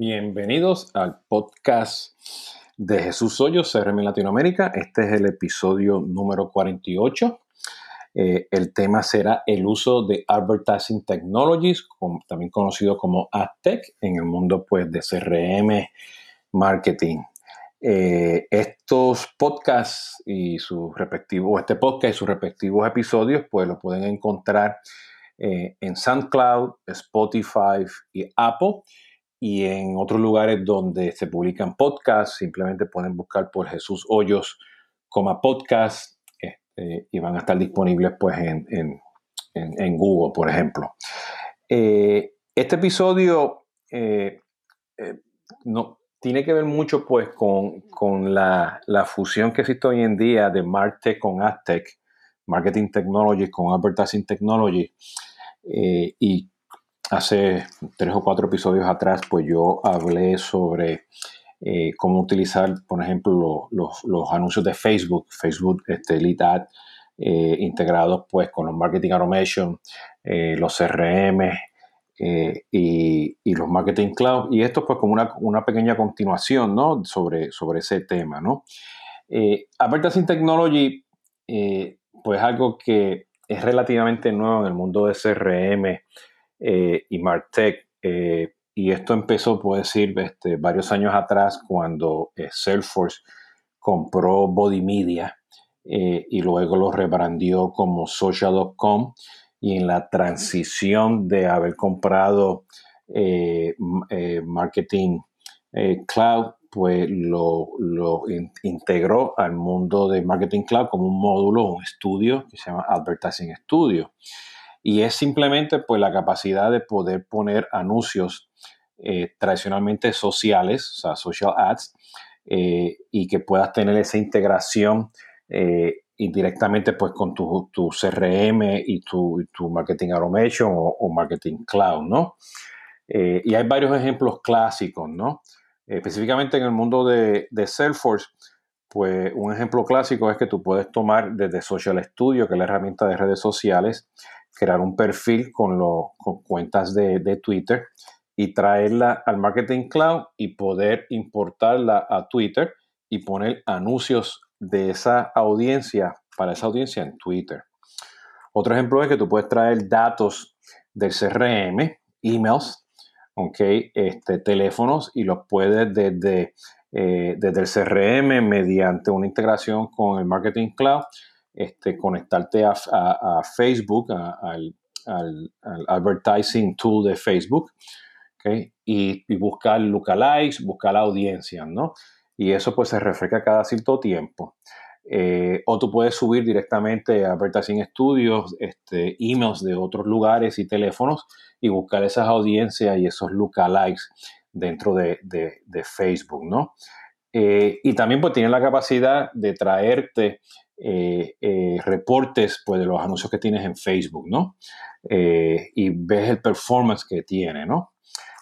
Bienvenidos al podcast de Jesús Hoyos, CRM Latinoamérica. Este es el episodio número 48. Eh, el tema será el uso de Advertising Technologies, también conocido como AdTech, en el mundo pues, de CRM marketing. Eh, estos podcasts y sus respectivos, este podcast y sus respectivos episodios, pues lo pueden encontrar eh, en SoundCloud, Spotify y Apple y en otros lugares donde se publican podcasts, simplemente pueden buscar por Jesús Hoyos como podcast este, y van a estar disponibles pues en, Google, por ejemplo. Eh, este episodio eh, eh, no, tiene que ver mucho pues con, la, fusión que existe hoy en día de MarTech con AdTech, Marketing Technology con Advertising Technology. y hace tres o cuatro episodios atrás, pues yo hablé sobre eh, cómo utilizar, por ejemplo, los, anuncios de Facebook, Facebook este, Lead Ad, eh, integrados pues con los Marketing Automation, eh, los CRM y, los Marketing Cloud. Y esto pues como una, pequeña continuación, ¿no? Sobre, sobre ese tema, ¿no? Advertising Technology, pues algo que es relativamente nuevo en el mundo de CRM eh, y Martech. Eh, y esto empezó, puedo decir, este, varios años atrás cuando eh, Salesforce compró Body Media y luego lo rebrandió como Social.com y en la transición de haber comprado Marketing Cloud, pues lo integró al mundo de Marketing Cloud como un módulo, un estudio que se llama Advertising Studio y es simplemente pues la capacidad de poder poner anuncios eh, tradicionalmente sociales, o sea, social ads, eh, y que puedas tener esa integración eh, indirectamente pues con tu, CRM y tu, marketing automation o, marketing cloud, ¿no? y hay varios ejemplos clásicos, ¿no? específicamente en el mundo de, de Salesforce, pues un ejemplo clásico es que tú puedes tomar desde Social Studio, que es la herramienta de redes sociales, crear un perfil con, cuentas de, Twitter y traerla al Marketing Cloud y poder importarla a Twitter y poner anuncios de esa audiencia para esa audiencia en Twitter. Otro ejemplo es que tú puedes traer datos del CRM, emails, okay, este, teléfonos y los puedes desde, eh, desde el CRM mediante una integración con el Marketing Cloud este, conectarte a, Facebook, al, advertising tool de Facebook, y, buscar lookalikes, buscar audiencias, ¿no? Y eso pues se refresca cada cierto tiempo. Eh, o tú puedes subir directamente a Advertising Studios, este, emails de otros lugares y teléfonos y buscar esas audiencias y esos lookalikes dentro de, Facebook, ¿no? Eh, y también pues la capacidad de traerte eh, eh, reportes pues, de los anuncios que tienes en Facebook, ¿no? Eh, y ves el performance que tiene, ¿no?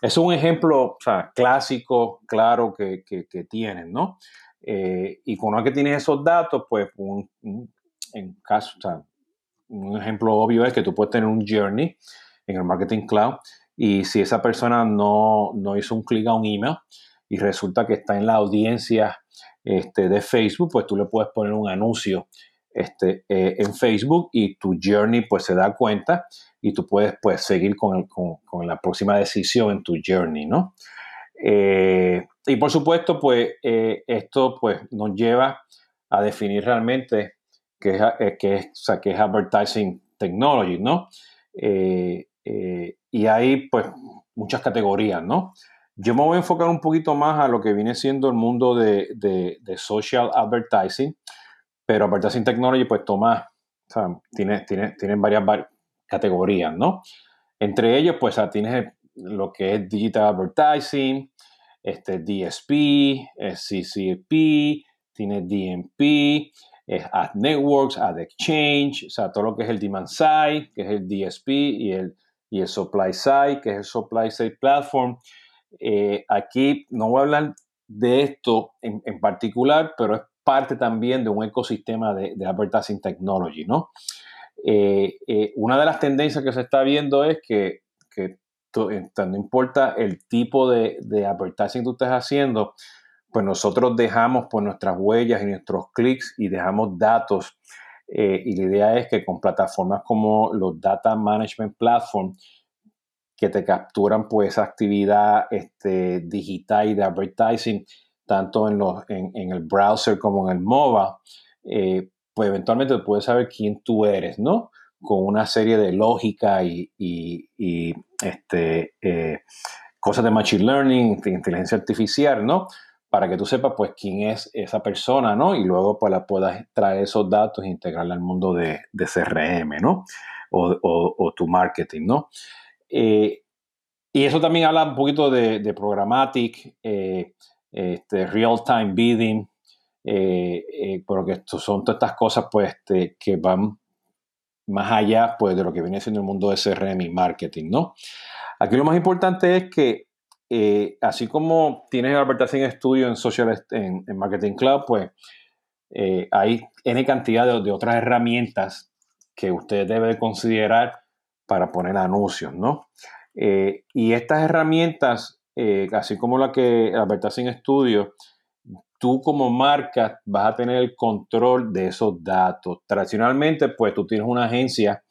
Es un ejemplo clásico, claro, que, que, tienen, ¿no? y con lo que tienes esos datos, pues un, en caso, o sea, un ejemplo obvio es que tú puedes tener un journey en el Marketing Cloud y si esa persona no, no hizo un clic a un email y resulta que está en la audiencia este, de Facebook, pues tú le puedes poner un anuncio este, eh, en Facebook y tu journey pues se da cuenta y tú puedes pues seguir con, la próxima decisión en tu journey, ¿no? Eh, y por supuesto pues eh, esto pues nos lleva a definir realmente qué es, qué es, qué es advertising technology, ¿no? y hay pues muchas categorías, ¿no? Yo me voy a enfocar un poquito más a lo que viene siendo el mundo de, social advertising, pero advertising technology pues toma, o sea, tiene, tiene, tienen varias, categorías, ¿no? Entre ellos pues tienes lo que es digital advertising, este DSP, CCP, tiene DMP, Ad Networks, Ad Exchange, o sea, todo lo que es el Demand Side, que es el DSP, y el, y el Supply Side, que es el Supply Side Platform. Eh, aquí no voy a hablar de esto en, particular, pero es parte también de un ecosistema de, advertising technology, ¿no? Eh, eh, una de las tendencias que se está viendo es que, no importa el tipo de, de advertising que tú estés haciendo, pues nosotros dejamos pues, nuestras huellas y nuestros clics y dejamos datos. Y la idea es que con plataformas como los Data Management Platform, que te capturan pues esa actividad este, digital y de advertising, tanto en, los, en, el browser como en el mobile, eh, pues eventualmente puedes saber quién tú eres, ¿no? Con una serie de lógica y, este, eh, cosas de machine learning, de inteligencia artificial, ¿no? Para que tú sepas, pues, quién es esa persona, ¿no? Y luego, pues, puedas traer esos datos e integrarla al mundo de, CRM, ¿no? O, tu marketing, ¿no? Eh, y eso también habla un poquito de, de programmatic, eh, este, real-time bidding, eh, porque son todas estas cosas, pues, este, que van más allá pues, de lo que viene siendo el mundo de CRM y marketing, ¿no? Aquí lo más importante es que así como tienes el Advertising Studio en, social, en, Marketing Cloud, pues hay N cantidad de, otras herramientas que usted debe considerar para poner anuncios, ¿no? Eh, y estas herramientas, así como la que Advertising Studio, tú como marca vas a tener el control de esos datos. Tradicionalmente, pues tú tienes una agencia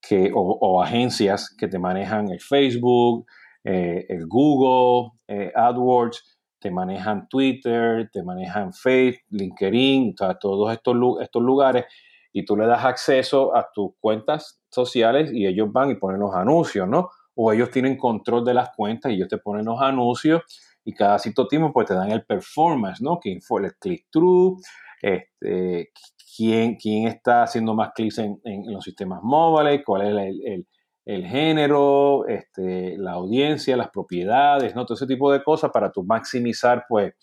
que, o, agencias que te manejan el Facebook, eh, el Google, eh, AdWords, te manejan Twitter, te manejan Facebook, LinkedIn, todos estos, estos lugares y tú le das acceso a tus cuentas sociales y ellos van y ponen los anuncios, ¿no? O ellos tienen control de las cuentas y ellos te ponen los anuncios y cada cierto tiempo pues te dan el performance, ¿no? Quién fue el click-through, este, quién, quién está haciendo más clics en, los sistemas móviles, cuál es el, género, este, la audiencia, las propiedades, ¿no? Todo ese tipo de cosas para tu maximizar pues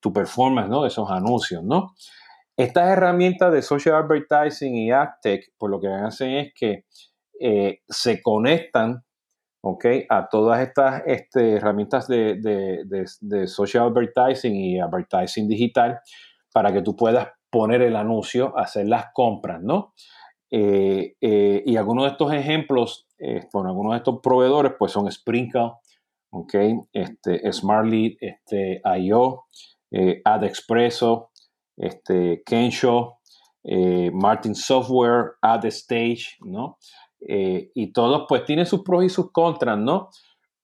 tu performance, ¿no? De esos anuncios, ¿no? Estas herramientas de social advertising y AdTech, pues lo que hacen es que eh, se conectan a todas estas este, herramientas de, social advertising y advertising digital para que tú puedas poner el anuncio, hacer las compras, ¿no? Eh, eh, y algunos de estos ejemplos, con algunos de estos proveedores, pues son Sprinkle, ¿ok? Este, Smartly, este, IO, AdExpresso, este, Kensho, Martin Software, AdStage, ¿no? Eh, y todos pues tienen sus pros y sus contras, ¿no?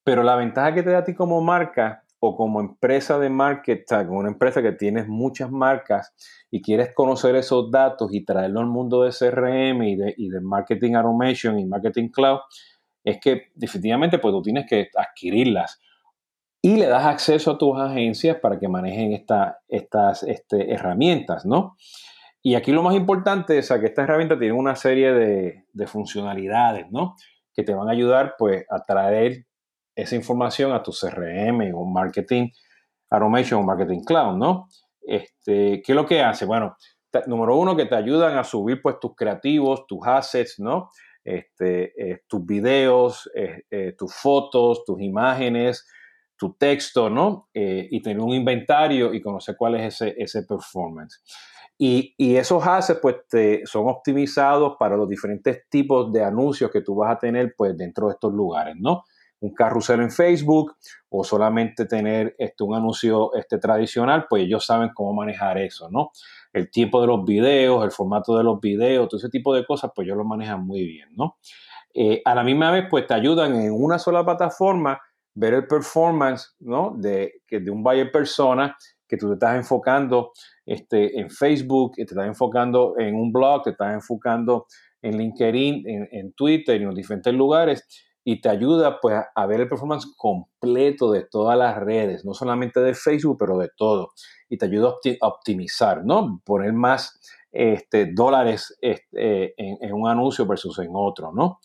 Pero la ventaja que te da a ti como marca o como empresa de marketing, una empresa que tienes muchas marcas y quieres conocer esos datos y traerlo al mundo de CRM y de, y de marketing automation y marketing cloud, es que definitivamente pues tú tienes que adquirirlas y le das acceso a tus agencias para que manejen estas este, herramientas, ¿no? Y aquí lo más importante es que esta herramienta tiene una serie de, funcionalidades, ¿no? Que te van a ayudar, pues, a traer esa información a tu CRM o Marketing Automation o Marketing Cloud, ¿no? Este, ¿Qué es lo que hace? Bueno, número uno, que te ayudan a subir, pues, tus creativos, tus assets, ¿no? Este, eh, tus videos, eh, eh, tus fotos, tus imágenes, tu texto, ¿no? y tener un inventario y conocer cuál es ese, ese performance. Y, esos assets pues son optimizados para los diferentes tipos de anuncios que tú vas a tener pues dentro de estos lugares, ¿no? Un carrusel en Facebook o solamente tener este, un anuncio este, tradicional, pues ellos saben cómo manejar eso, ¿no? El tiempo de los videos, el formato de los videos, todo ese tipo de cosas, pues ellos lo manejan muy bien, ¿no? Eh, a la misma vez, pues te ayudan en una sola plataforma ver el performance, ¿no? De, de un buyer persona que tú te estás enfocando este, en Facebook, te estás enfocando en un blog, te estás enfocando en LinkedIn, en, Twitter y en los diferentes lugares y te ayuda pues a ver el performance completo de todas las redes, no solamente de Facebook, pero de todo. Y te ayuda a optimizar, ¿no? Poner más este, dólares este, en, un anuncio versus en otro, ¿no?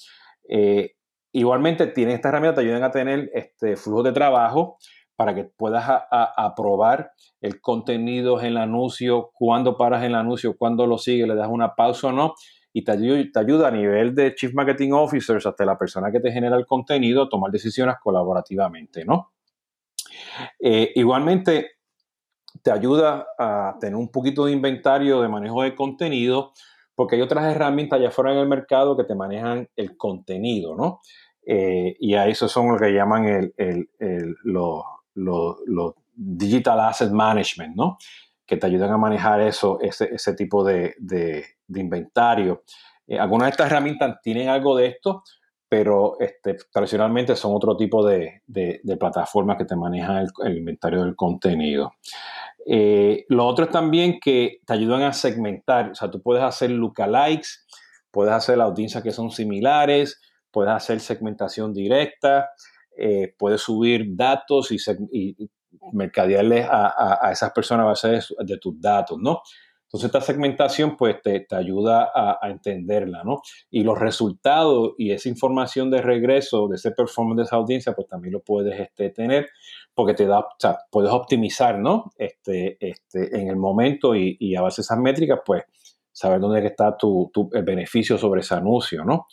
Eh, igualmente, tiene esta herramienta, te ayudan a tener este flujo de trabajo, para que puedas aprobar el contenido en el anuncio, cuándo paras en el anuncio, cuándo lo sigues, le das una pausa o no, y te, te ayuda a nivel de Chief Marketing Officers hasta la persona que te genera el contenido a tomar decisiones colaborativamente, ¿no? Eh, igualmente, te ayuda a tener un poquito de inventario de manejo de contenido, porque hay otras herramientas allá afuera en el mercado que te manejan el contenido, ¿no? eh, y a eso son lo que llaman el, los Digital Asset Management, ¿no? Que te ayudan a manejar eso, ese, tipo de, de, inventario. Eh, algunas de estas herramientas tienen algo de esto, pero este, tradicionalmente son otro tipo de, de, plataformas que te manejan el, inventario del contenido. Eh, lo otro es también que te ayudan a segmentar, o sea, tú puedes hacer lookalikes, puedes hacer audiencias que son similares, puedes hacer segmentación directa, eh, puedes subir datos y, mercadearles a, esas personas a base de, tus datos, ¿no? Entonces esta segmentación pues te, ayuda a, a, entenderla, ¿no? Y los resultados y esa información de regreso de ese performance de esa audiencia pues también lo puedes este, tener porque te da, o sea, puedes optimizar, ¿no? Este, este, en el momento y, y a base de esas métricas pues saber dónde está tu, tu, beneficio sobre ese anuncio, ¿no?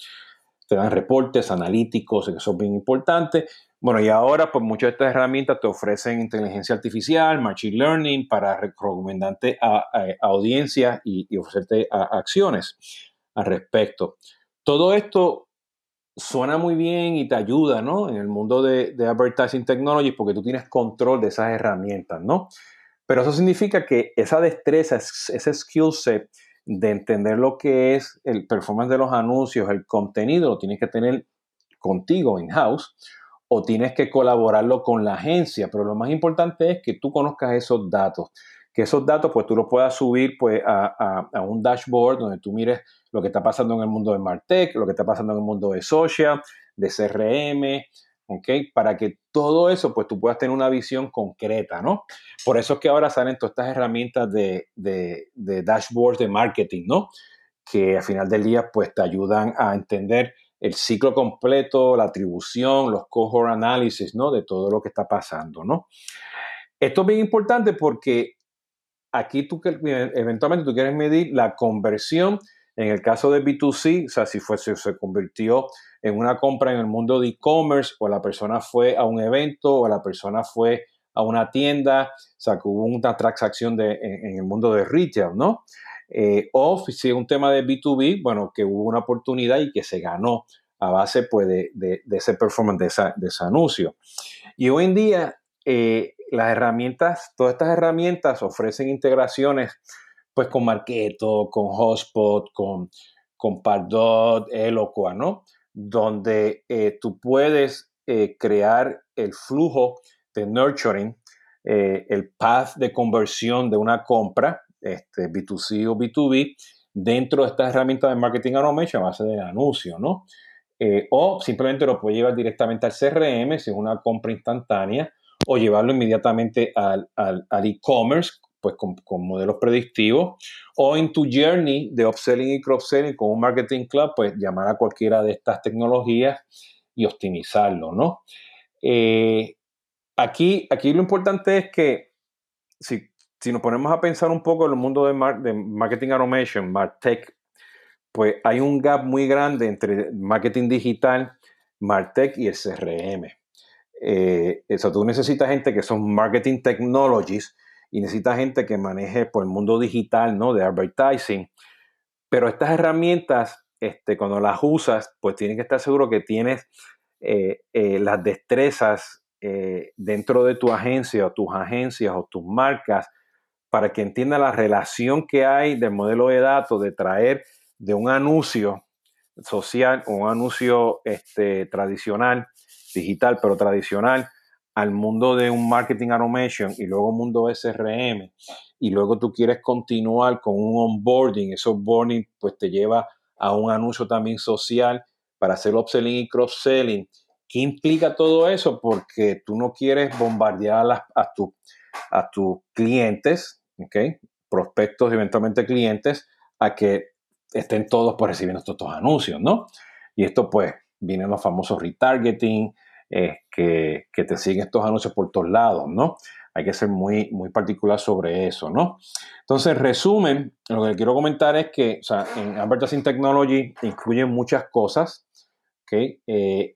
Te dan reportes analíticos que son bien importantes bueno, y ahora, pues muchas de estas herramientas te ofrecen inteligencia artificial, machine learning para recomendarte a, audiencias y, ofrecerte acciones al respecto. Todo esto suena muy bien y te ayuda, ¿no? En el mundo de, advertising technology porque tú tienes control de esas herramientas, ¿no? Pero eso significa que esa destreza, ese skill set de entender lo que es el performance de los anuncios, el contenido, lo tienes que tener contigo in-house o tienes que colaborarlo con la agencia, pero lo más importante es que tú conozcas esos datos, que esos datos pues tú los puedas subir pues a, un dashboard donde tú mires lo que está pasando en el mundo de Martech, lo que está pasando en el mundo de social, de CRM, ¿ok? Para que todo eso pues tú puedas tener una visión concreta, ¿no? Por eso es que ahora salen todas estas herramientas de, de, de dashboards de marketing, ¿no? Que al final del día pues te ayudan a entender el ciclo completo, la atribución, los cohort análisis, ¿no? De todo lo que está pasando, ¿no? Esto es bien importante porque aquí tú eventualmente tú quieres medir la conversión en el caso de B2C, o sea, si fuese, se convirtió en una compra en el mundo de e-commerce o la persona fue a un evento o la persona fue a una tienda, o sea, que hubo una transacción de, en, en el mundo de retail, ¿no? Eh, o si es un tema de B2B, bueno, que hubo una oportunidad y que se ganó a base pues, de, ese performance, de, ese anuncio. Y hoy en día, eh, las herramientas, todas estas herramientas ofrecen integraciones pues con Marketo, con Hotspot, con, con Pardot, Eloqua, ¿no? Donde eh, tú puedes crear el flujo de nurturing, el path de conversión de una compra este, B2C o B2B dentro de estas herramientas de marketing automation a base de anuncios, ¿no? Eh, o simplemente lo puede llevar directamente al CRM si es una compra instantánea o llevarlo inmediatamente al, e-commerce pues con, modelos predictivos o en tu journey de upselling y cross-selling con un marketing club pues llamar a cualquiera de estas tecnologías y optimizarlo, ¿no? Eh, aquí, aquí lo importante es que si si nos ponemos a pensar un poco en el mundo de, marketing automation, MarTech, pues hay un gap muy grande entre marketing digital, MarTech y el CRM. Eh, tú necesitas gente que son marketing technologies y necesitas gente que maneje por pues, el mundo digital, ¿no? De advertising. Pero estas herramientas, este, cuando las usas, pues tienes que estar seguro que tienes eh, eh, las destrezas dentro de tu agencia o tus agencias o tus marcas para que entienda la relación que hay del modelo de datos de traer de un anuncio social o un anuncio este, tradicional, digital, pero tradicional, al mundo de un marketing automation y luego mundo SRM y luego tú quieres continuar con un onboarding, ese onboarding pues te lleva a un anuncio también social para hacer upselling y cross-selling. ¿Qué implica todo eso? Porque tú no quieres bombardear a, a, tu, tus clientes ¿okay? prospectos eventualmente clientes a que estén todos por recibiendo estos, anuncios, ¿no? Y esto pues vienen los famosos retargeting, eh, que, que, te siguen estos anuncios por todos lados, ¿no? Hay que ser muy, muy particular sobre eso, ¿no? Entonces, en resumen, lo que quiero comentar es que, o sea, en Advertising Technology incluyen muchas cosas, ¿ok? Eh,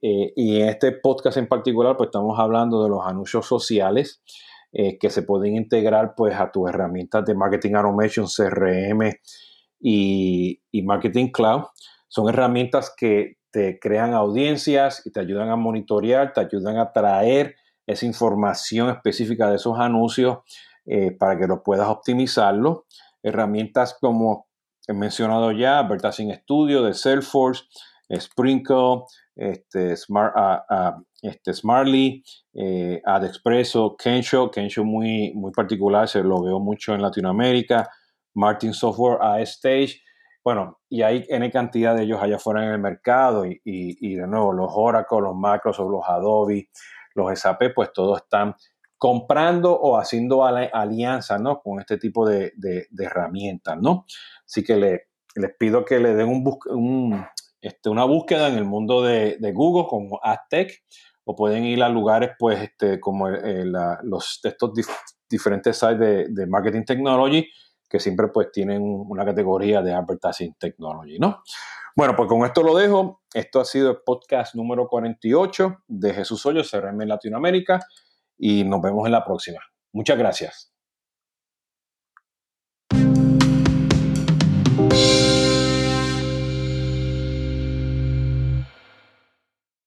eh, y en este podcast en particular, pues estamos hablando de los anuncios sociales, eh, que se pueden integrar pues a tus herramientas de marketing automation, CRM y, y marketing cloud. Son herramientas que te crean audiencias y te ayudan a monitorear, te ayudan a traer esa información específica de esos anuncios eh, para que lo puedas optimizarlo. Herramientas como he mencionado ya, Advertising Studio de Salesforce, Sprinkle, este, Smart, uh, este, Smartly, eh, AdExpresso, Kensho, Kensho muy, muy particular, se lo veo mucho en Latinoamérica, Martin Software, A-Stage, bueno, y hay N cantidad de ellos allá afuera en el mercado y, y, de nuevo los Oracle, los Microsoft, los Adobe, los SAP, pues todos están comprando o haciendo alianzas ¿no? con este tipo de, de, herramientas, ¿no? Así que le, les pido que le den un, un este, una búsqueda en el mundo de, Google como AdTech o pueden ir a lugares pues este, como los, estos diferentes sites de, Marketing Technology que siempre pues tienen una categoría de Advertising Technology, ¿no? Bueno, pues con esto lo dejo. Esto ha sido el podcast número 48 de Jesús Hoyos, CRM en Latinoamérica y nos vemos en la próxima. Muchas gracias.